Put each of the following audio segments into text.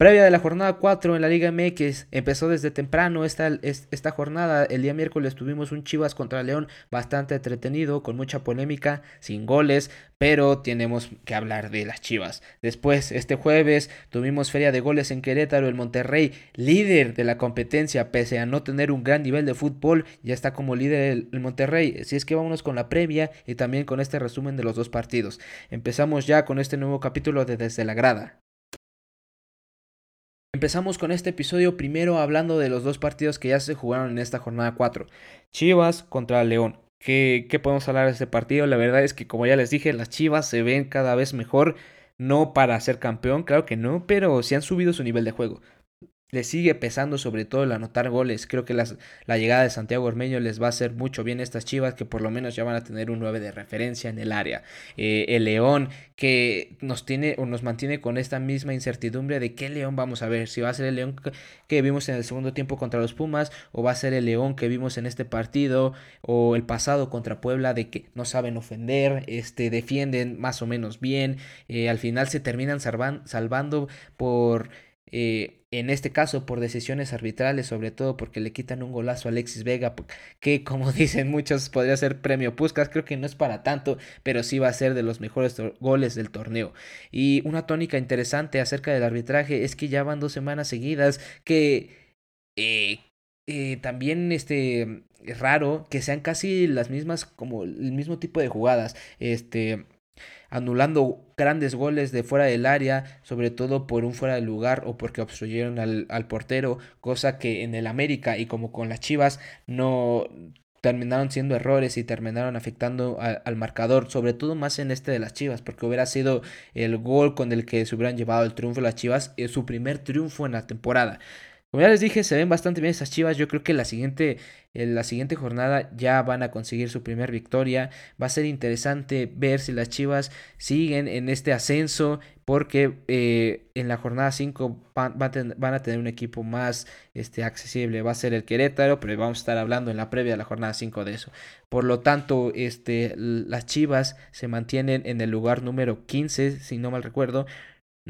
Previa de la jornada 4 en la Liga MX, empezó desde temprano esta, esta jornada. El día miércoles tuvimos un Chivas contra León bastante entretenido, con mucha polémica, sin goles, pero tenemos que hablar de las Chivas. Después, este jueves, tuvimos feria de goles en Querétaro. El Monterrey, líder de la competencia, pese a no tener un gran nivel de fútbol, ya está como líder el, el Monterrey. Así es que vámonos con la previa y también con este resumen de los dos partidos. Empezamos ya con este nuevo capítulo de Desde la Grada. Empezamos con este episodio primero hablando de los dos partidos que ya se jugaron en esta jornada 4. Chivas contra León. ¿Qué, ¿Qué, podemos hablar de este partido? La verdad es que como ya les dije, las Chivas se ven cada vez mejor. No para ser campeón, claro que no, pero sí han subido su nivel de juego le sigue pesando sobre todo el anotar goles. Creo que las, la llegada de Santiago Ormeño les va a hacer mucho bien a estas chivas que por lo menos ya van a tener un 9 de referencia en el área. Eh, el León que nos tiene o nos mantiene con esta misma incertidumbre de qué León vamos a ver. Si va a ser el León que vimos en el segundo tiempo contra los Pumas o va a ser el León que vimos en este partido o el pasado contra Puebla de que no saben ofender, este, defienden más o menos bien. Eh, al final se terminan salvando por eh, en este caso por decisiones arbitrales, sobre todo porque le quitan un golazo a Alexis Vega, que como dicen muchos podría ser premio Puskas, creo que no es para tanto, pero sí va a ser de los mejores goles del torneo. Y una tónica interesante acerca del arbitraje es que ya van dos semanas seguidas que eh, eh, también este es raro que sean casi las mismas como el mismo tipo de jugadas este anulando grandes goles de fuera del área, sobre todo por un fuera de lugar o porque obstruyeron al, portero, cosa que en el América y como con las Chivas no terminaron siendo errores y terminaron afectando al marcador, sobre todo más en este de las Chivas, porque hubiera sido el gol con el que se hubieran llevado el triunfo las Chivas, su primer triunfo en la temporada. Como ya les dije, se ven bastante bien esas chivas. Yo creo que la siguiente, en la siguiente jornada ya van a conseguir su primer victoria. Va a ser interesante ver si las chivas siguen en este ascenso. Porque eh, en la jornada 5 van, a tener un equipo más este, accesible. Va a ser el Querétaro, pero vamos a estar hablando en la previa de la jornada 5 de eso. Por lo tanto, este, las chivas se mantienen en el lugar número 15, si no mal recuerdo.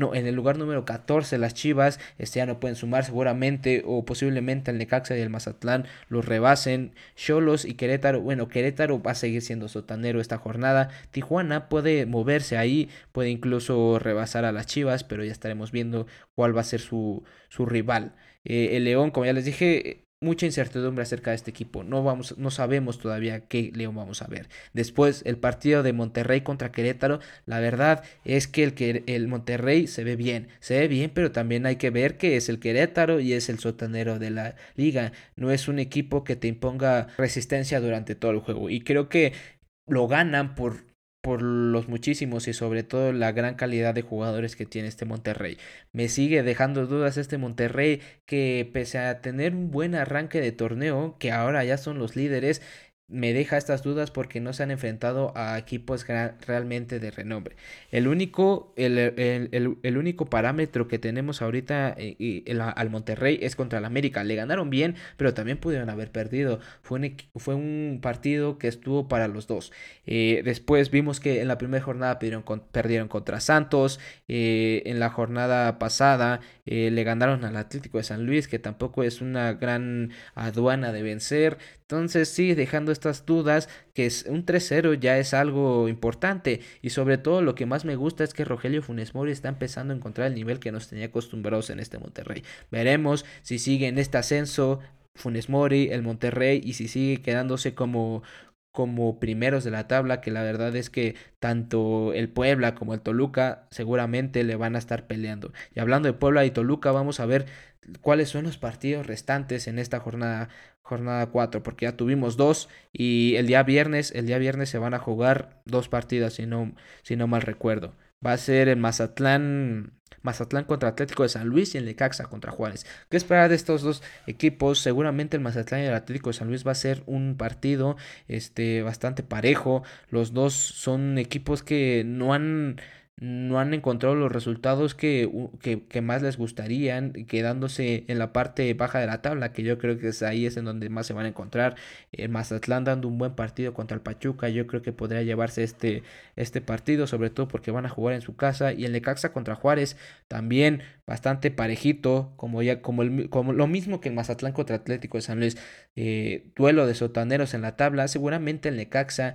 No, en el lugar número 14 las Chivas este ya no pueden sumar seguramente o posiblemente el Necaxa y el Mazatlán los rebasen. Cholos y Querétaro, bueno, Querétaro va a seguir siendo sotanero esta jornada. Tijuana puede moverse ahí, puede incluso rebasar a las Chivas, pero ya estaremos viendo cuál va a ser su, su rival. Eh, el León, como ya les dije, mucha incertidumbre acerca de este equipo. No, vamos, no sabemos todavía qué León vamos a ver. Después, el partido de Monterrey contra Querétaro. La verdad es que el, el Monterrey se ve bien. Se ve bien, pero también hay que ver que es el Querétaro y es el sotanero de la liga. No es un equipo que te imponga resistencia durante todo el juego. Y creo que lo ganan por por los muchísimos y sobre todo la gran calidad de jugadores que tiene este Monterrey. Me sigue dejando dudas este Monterrey que pese a tener un buen arranque de torneo, que ahora ya son los líderes, me deja estas dudas porque no se han enfrentado a equipos realmente de renombre. El único, el, el, el, único parámetro que tenemos ahorita eh, al Monterrey es contra el América. Le ganaron bien, pero también pudieron haber perdido. Fue un, fue un partido que estuvo para los dos. Eh, después vimos que en la primera jornada perdieron, perdieron contra Santos. Eh, en la jornada pasada le ganaron al Atlético de San Luis, que tampoco es una gran aduana de vencer. Entonces sí, dejando estas dudas, que es un 3-0 ya es algo importante. Y sobre todo lo que más me gusta es que Rogelio Funes Mori está empezando a encontrar el nivel que nos tenía acostumbrados en este Monterrey. Veremos si sigue en este ascenso Funes Mori, el Monterrey, y si sigue quedándose como, como primeros de la tabla, que la verdad es que tanto el Puebla como el Toluca seguramente le van a estar peleando. Y hablando de Puebla y Toluca, vamos a ver cuáles son los partidos restantes en esta jornada jornada 4 porque ya tuvimos dos y el día viernes el día viernes se van a jugar dos partidas si no si no mal recuerdo va a ser el Mazatlán Mazatlán contra Atlético de San Luis y el Necaxa contra Juárez. ¿Qué esperar de estos dos equipos? Seguramente el Mazatlán y el Atlético de San Luis va a ser un partido este, bastante parejo. Los dos son equipos que no han no han encontrado los resultados que, que, más les gustarían, quedándose en la parte baja de la tabla, que yo creo que es ahí es en donde más se van a encontrar. El Mazatlán dando un buen partido contra el Pachuca, yo creo que podría llevarse este, este partido, sobre todo porque van a jugar en su casa. Y el Necaxa contra Juárez también bastante parejito, como, ya, como, el, como lo mismo que el Mazatlán contra Atlético de San Luis. Eh, duelo de sotaneros en la tabla, seguramente el Necaxa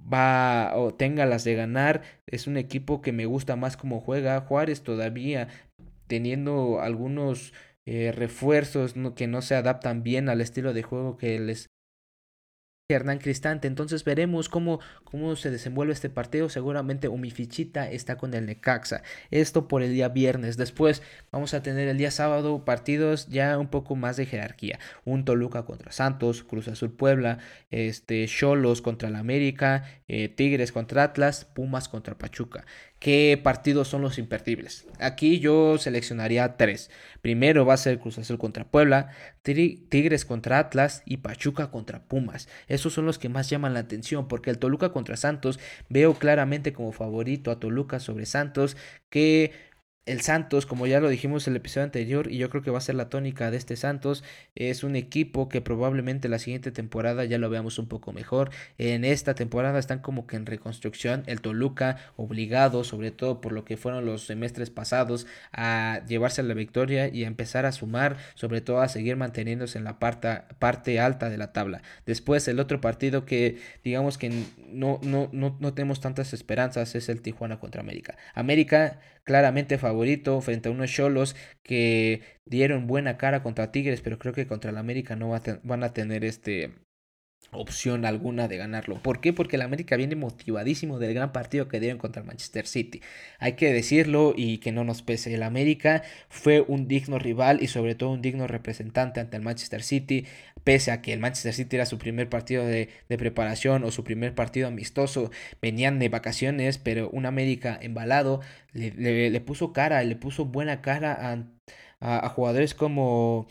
va o tenga las de ganar. Es un equipo que me gusta más como juega. Juárez todavía teniendo algunos eh, refuerzos que no se adaptan bien al estilo de juego que les Hernán Cristante. Entonces veremos cómo, cómo se desenvuelve este partido. Seguramente Umifichita está con el Necaxa. Esto por el día viernes. Después vamos a tener el día sábado partidos ya un poco más de jerarquía. Un Toluca contra Santos, Cruz Azul Puebla, este Cholos contra el América, eh, Tigres contra Atlas, Pumas contra Pachuca qué partidos son los imperdibles. Aquí yo seleccionaría tres. Primero va a ser Cruz Azul contra Puebla, Tigres contra Atlas y Pachuca contra Pumas. Esos son los que más llaman la atención porque el Toluca contra Santos veo claramente como favorito a Toluca sobre Santos que el Santos, como ya lo dijimos en el episodio anterior, y yo creo que va a ser la tónica de este Santos, es un equipo que probablemente la siguiente temporada ya lo veamos un poco mejor. En esta temporada están como que en reconstrucción. El Toluca, obligado, sobre todo por lo que fueron los semestres pasados, a llevarse la victoria y a empezar a sumar, sobre todo a seguir manteniéndose en la parte, alta de la tabla. Después, el otro partido que digamos que no, no, no, no tenemos tantas esperanzas es el Tijuana contra América. América claramente favorito frente a unos Cholos que dieron buena cara contra Tigres, pero creo que contra el América no van a tener este opción alguna de ganarlo. ¿Por qué? Porque el América viene motivadísimo del gran partido que dieron contra el Manchester City. Hay que decirlo y que no nos pese. El América fue un digno rival y sobre todo un digno representante ante el Manchester City. Pese a que el Manchester City era su primer partido de, preparación o su primer partido amistoso, venían de vacaciones, pero un América embalado le, puso cara, le puso buena cara a, jugadores como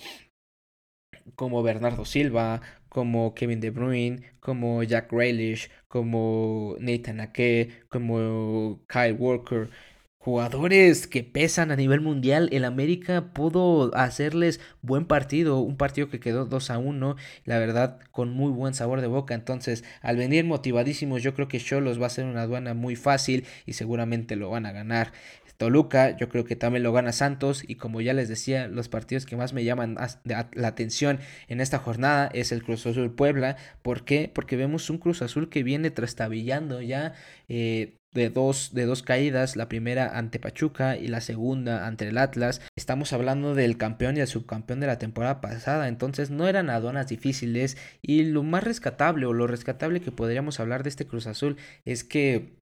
como Bernardo Silva, como Kevin De Bruyne, como Jack Grealish, como Nathan Ake, como Kyle Walker. Jugadores que pesan a nivel mundial, el América pudo hacerles buen partido, un partido que quedó 2 a 1, la verdad con muy buen sabor de boca, entonces al venir motivadísimos yo creo que Cholos va a ser una aduana muy fácil y seguramente lo van a ganar. Toluca, yo creo que también lo gana Santos y como ya les decía, los partidos que más me llaman la atención en esta jornada es el Cruz Azul Puebla. ¿Por qué? Porque vemos un Cruz Azul que viene trastabillando ya eh, de dos, de dos caídas, la primera ante Pachuca y la segunda ante el Atlas. Estamos hablando del campeón y el subcampeón de la temporada pasada, entonces no eran aduanas difíciles y lo más rescatable o lo rescatable que podríamos hablar de este Cruz Azul es que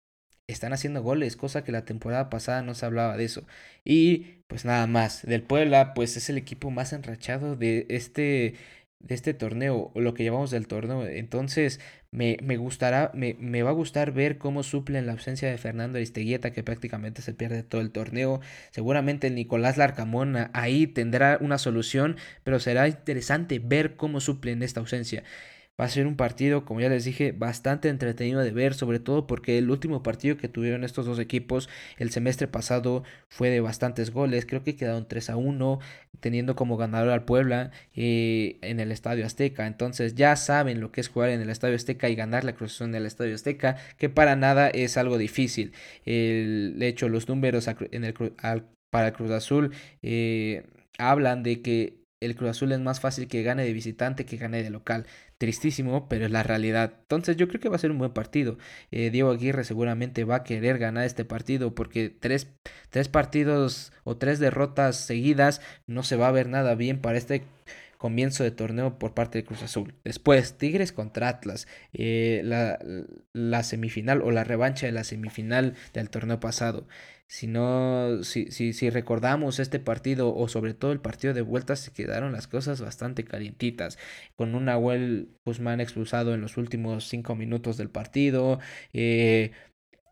están haciendo goles, cosa que la temporada pasada no se hablaba de eso. Y pues nada más, del Puebla, pues es el equipo más enrachado de este, de este torneo, o lo que llamamos del torneo. Entonces, me, me gustará, me, me, va a gustar ver cómo suplen la ausencia de Fernando Aristeguieta, que prácticamente se pierde todo el torneo. Seguramente Nicolás Larcamón ahí tendrá una solución, pero será interesante ver cómo suplen esta ausencia. Va a ser un partido, como ya les dije, bastante entretenido de ver, sobre todo porque el último partido que tuvieron estos dos equipos el semestre pasado fue de bastantes goles, creo que quedaron 3 a 1, teniendo como ganador al Puebla eh, en el Estadio Azteca. Entonces ya saben lo que es jugar en el Estadio Azteca y ganar la Cruz en el Estadio Azteca, que para nada es algo difícil. El, de hecho, los números en el, para el Cruz Azul eh, hablan de que el Cruz Azul es más fácil que gane de visitante que gane de local. Tristísimo, pero es la realidad. Entonces yo creo que va a ser un buen partido. Eh, Diego Aguirre seguramente va a querer ganar este partido porque tres, tres partidos o tres derrotas seguidas no se va a ver nada bien para este comienzo de torneo por parte de Cruz Azul. Después, Tigres contra Atlas, eh, la, semifinal o la revancha de la semifinal del torneo pasado. Si no, si, si, si recordamos este partido o sobre todo el partido de vuelta, se quedaron las cosas bastante calientitas. Con un Nahuel Guzmán expulsado en los últimos cinco minutos del partido. Eh,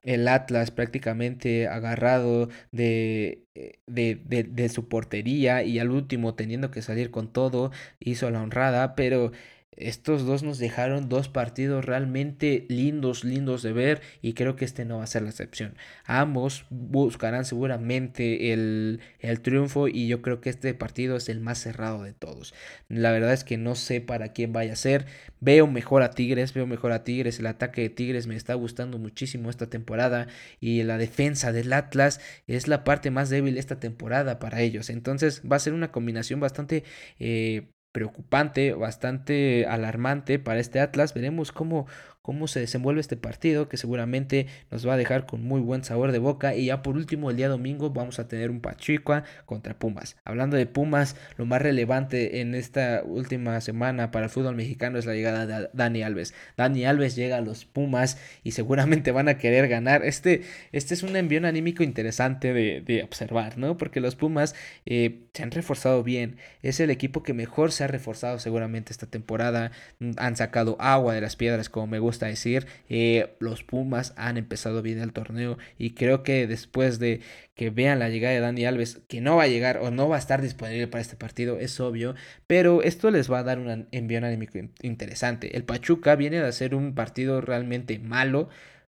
el Atlas prácticamente agarrado de, eh, de, de, de, su portería y al último teniendo que salir con todo, hizo la honrada, pero estos dos nos dejaron dos partidos realmente lindos, lindos de ver y creo que este no va a ser la excepción. Ambos buscarán seguramente el, el, triunfo y yo creo que este partido es el más cerrado de todos. La verdad es que no sé para quién vaya a ser. Veo mejor a Tigres, veo mejor a Tigres. El ataque de Tigres me está gustando muchísimo esta temporada y la defensa del Atlas es la parte más débil esta temporada para ellos. Entonces va a ser una combinación bastante... Eh, preocupante, bastante alarmante para este Atlas. Veremos cómo, cómo se desenvuelve este partido, que seguramente nos va a dejar con muy buen sabor de boca. Y ya por último, el día domingo vamos a tener un Pachuca contra Pumas. Hablando de Pumas, lo más relevante en esta última semana para el fútbol mexicano es la llegada de Dani Alves. Dani Alves llega a los Pumas y seguramente van a querer ganar. Este, este es un envío anímico interesante de, observar, ¿no? Porque los Pumas eh, se han reforzado bien. Es el equipo que mejor se ha reforzado seguramente esta temporada. Han sacado agua de las piedras, como me gusta gusta decir, eh, los Pumas han empezado bien el torneo y creo que después de que vean la llegada de Dani Alves, que no va a llegar o no va a estar disponible para este partido, es obvio, pero esto les va a dar un envío anímico interesante. El Pachuca viene de hacer un partido realmente malo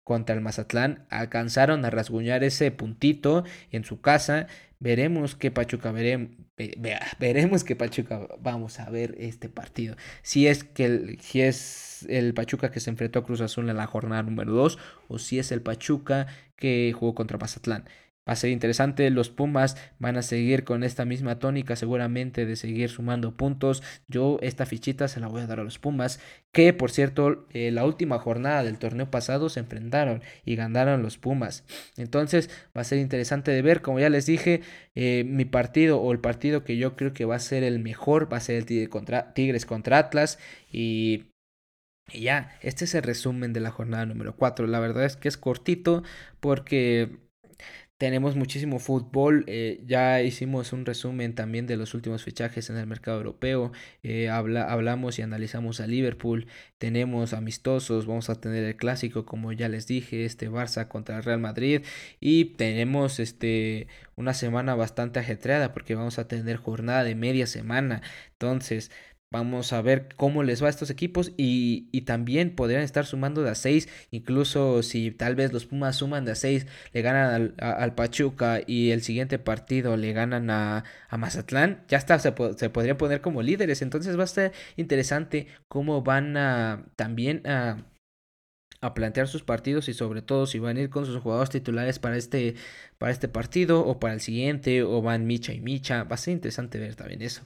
contra el Mazatlán, alcanzaron a rasguñar ese puntito en su casa. Veremos qué Pachuca veremos, qué Pachuca vamos a ver este partido. Si es que si es el Pachuca que se enfrentó a Cruz Azul en la jornada número 2 o si es el Pachuca que jugó contra Mazatlán. Va a ser interesante, los Pumas van a seguir con esta misma tónica seguramente de seguir sumando puntos. Yo esta fichita se la voy a dar a los Pumas, que por cierto eh, la última jornada del torneo pasado se enfrentaron y ganaron los Pumas. Entonces va a ser interesante de ver, como ya les dije, eh, mi partido o el partido que yo creo que va a ser el mejor va a ser el contra, Tigres contra Atlas y y ya, este es el resumen de la jornada número 4. La verdad es que es cortito porque tenemos muchísimo fútbol, eh, ya hicimos un resumen también de los últimos fichajes en el mercado europeo, eh, hablamos y analizamos a Liverpool, tenemos amistosos, vamos a tener el clásico como ya les dije, este Barça contra el Real Madrid y tenemos este una semana bastante ajetreada porque vamos a tener jornada de media semana, entonces Vamos a ver cómo les va a estos equipos y, y, también podrían estar sumando de a 6, incluso si tal vez los Pumas suman de a 6, le ganan al, Pachuca y el siguiente partido le ganan a, a Mazatlán, ya está, se, se podrían poner como líderes, entonces va a estar interesante cómo van a también a a plantear sus partidos y sobre todo si van a ir con sus jugadores titulares para este, para este partido o para el siguiente o van Micha y Micha. Va a ser interesante ver también eso.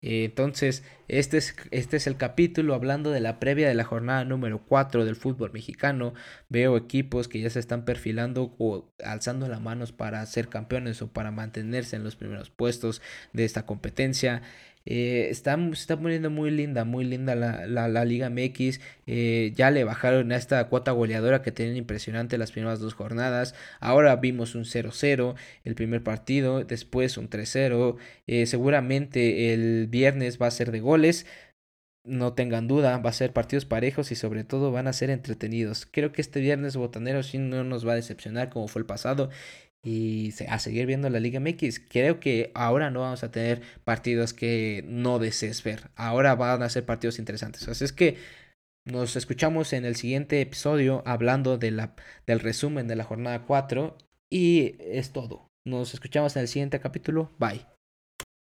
Eh, entonces, este es, este es el capítulo hablando de la previa de la jornada número 4 del fútbol mexicano. Veo equipos que ya se están perfilando o alzando las manos para ser campeones o para mantenerse en los primeros puestos de esta competencia. Eh, está, se está poniendo muy linda, muy linda la, la, Liga MX. Eh, ya le bajaron a esta cuota goleadora que tienen impresionante las primeras dos jornadas. Ahora vimos un 0-0 el primer partido, después un 3-0. Eh, seguramente el viernes va a ser de goles. No tengan duda, va a ser partidos parejos y sobre todo van a ser entretenidos. Creo que este viernes Botanero sí no nos va a decepcionar como fue el pasado y a seguir viendo la Liga MX. Creo que ahora no vamos a tener partidos que no desees ver. Ahora van a ser partidos interesantes. Así es que nos escuchamos en el siguiente episodio hablando de la, del resumen de la jornada 4 y es todo. Nos escuchamos en el siguiente capítulo. Bye.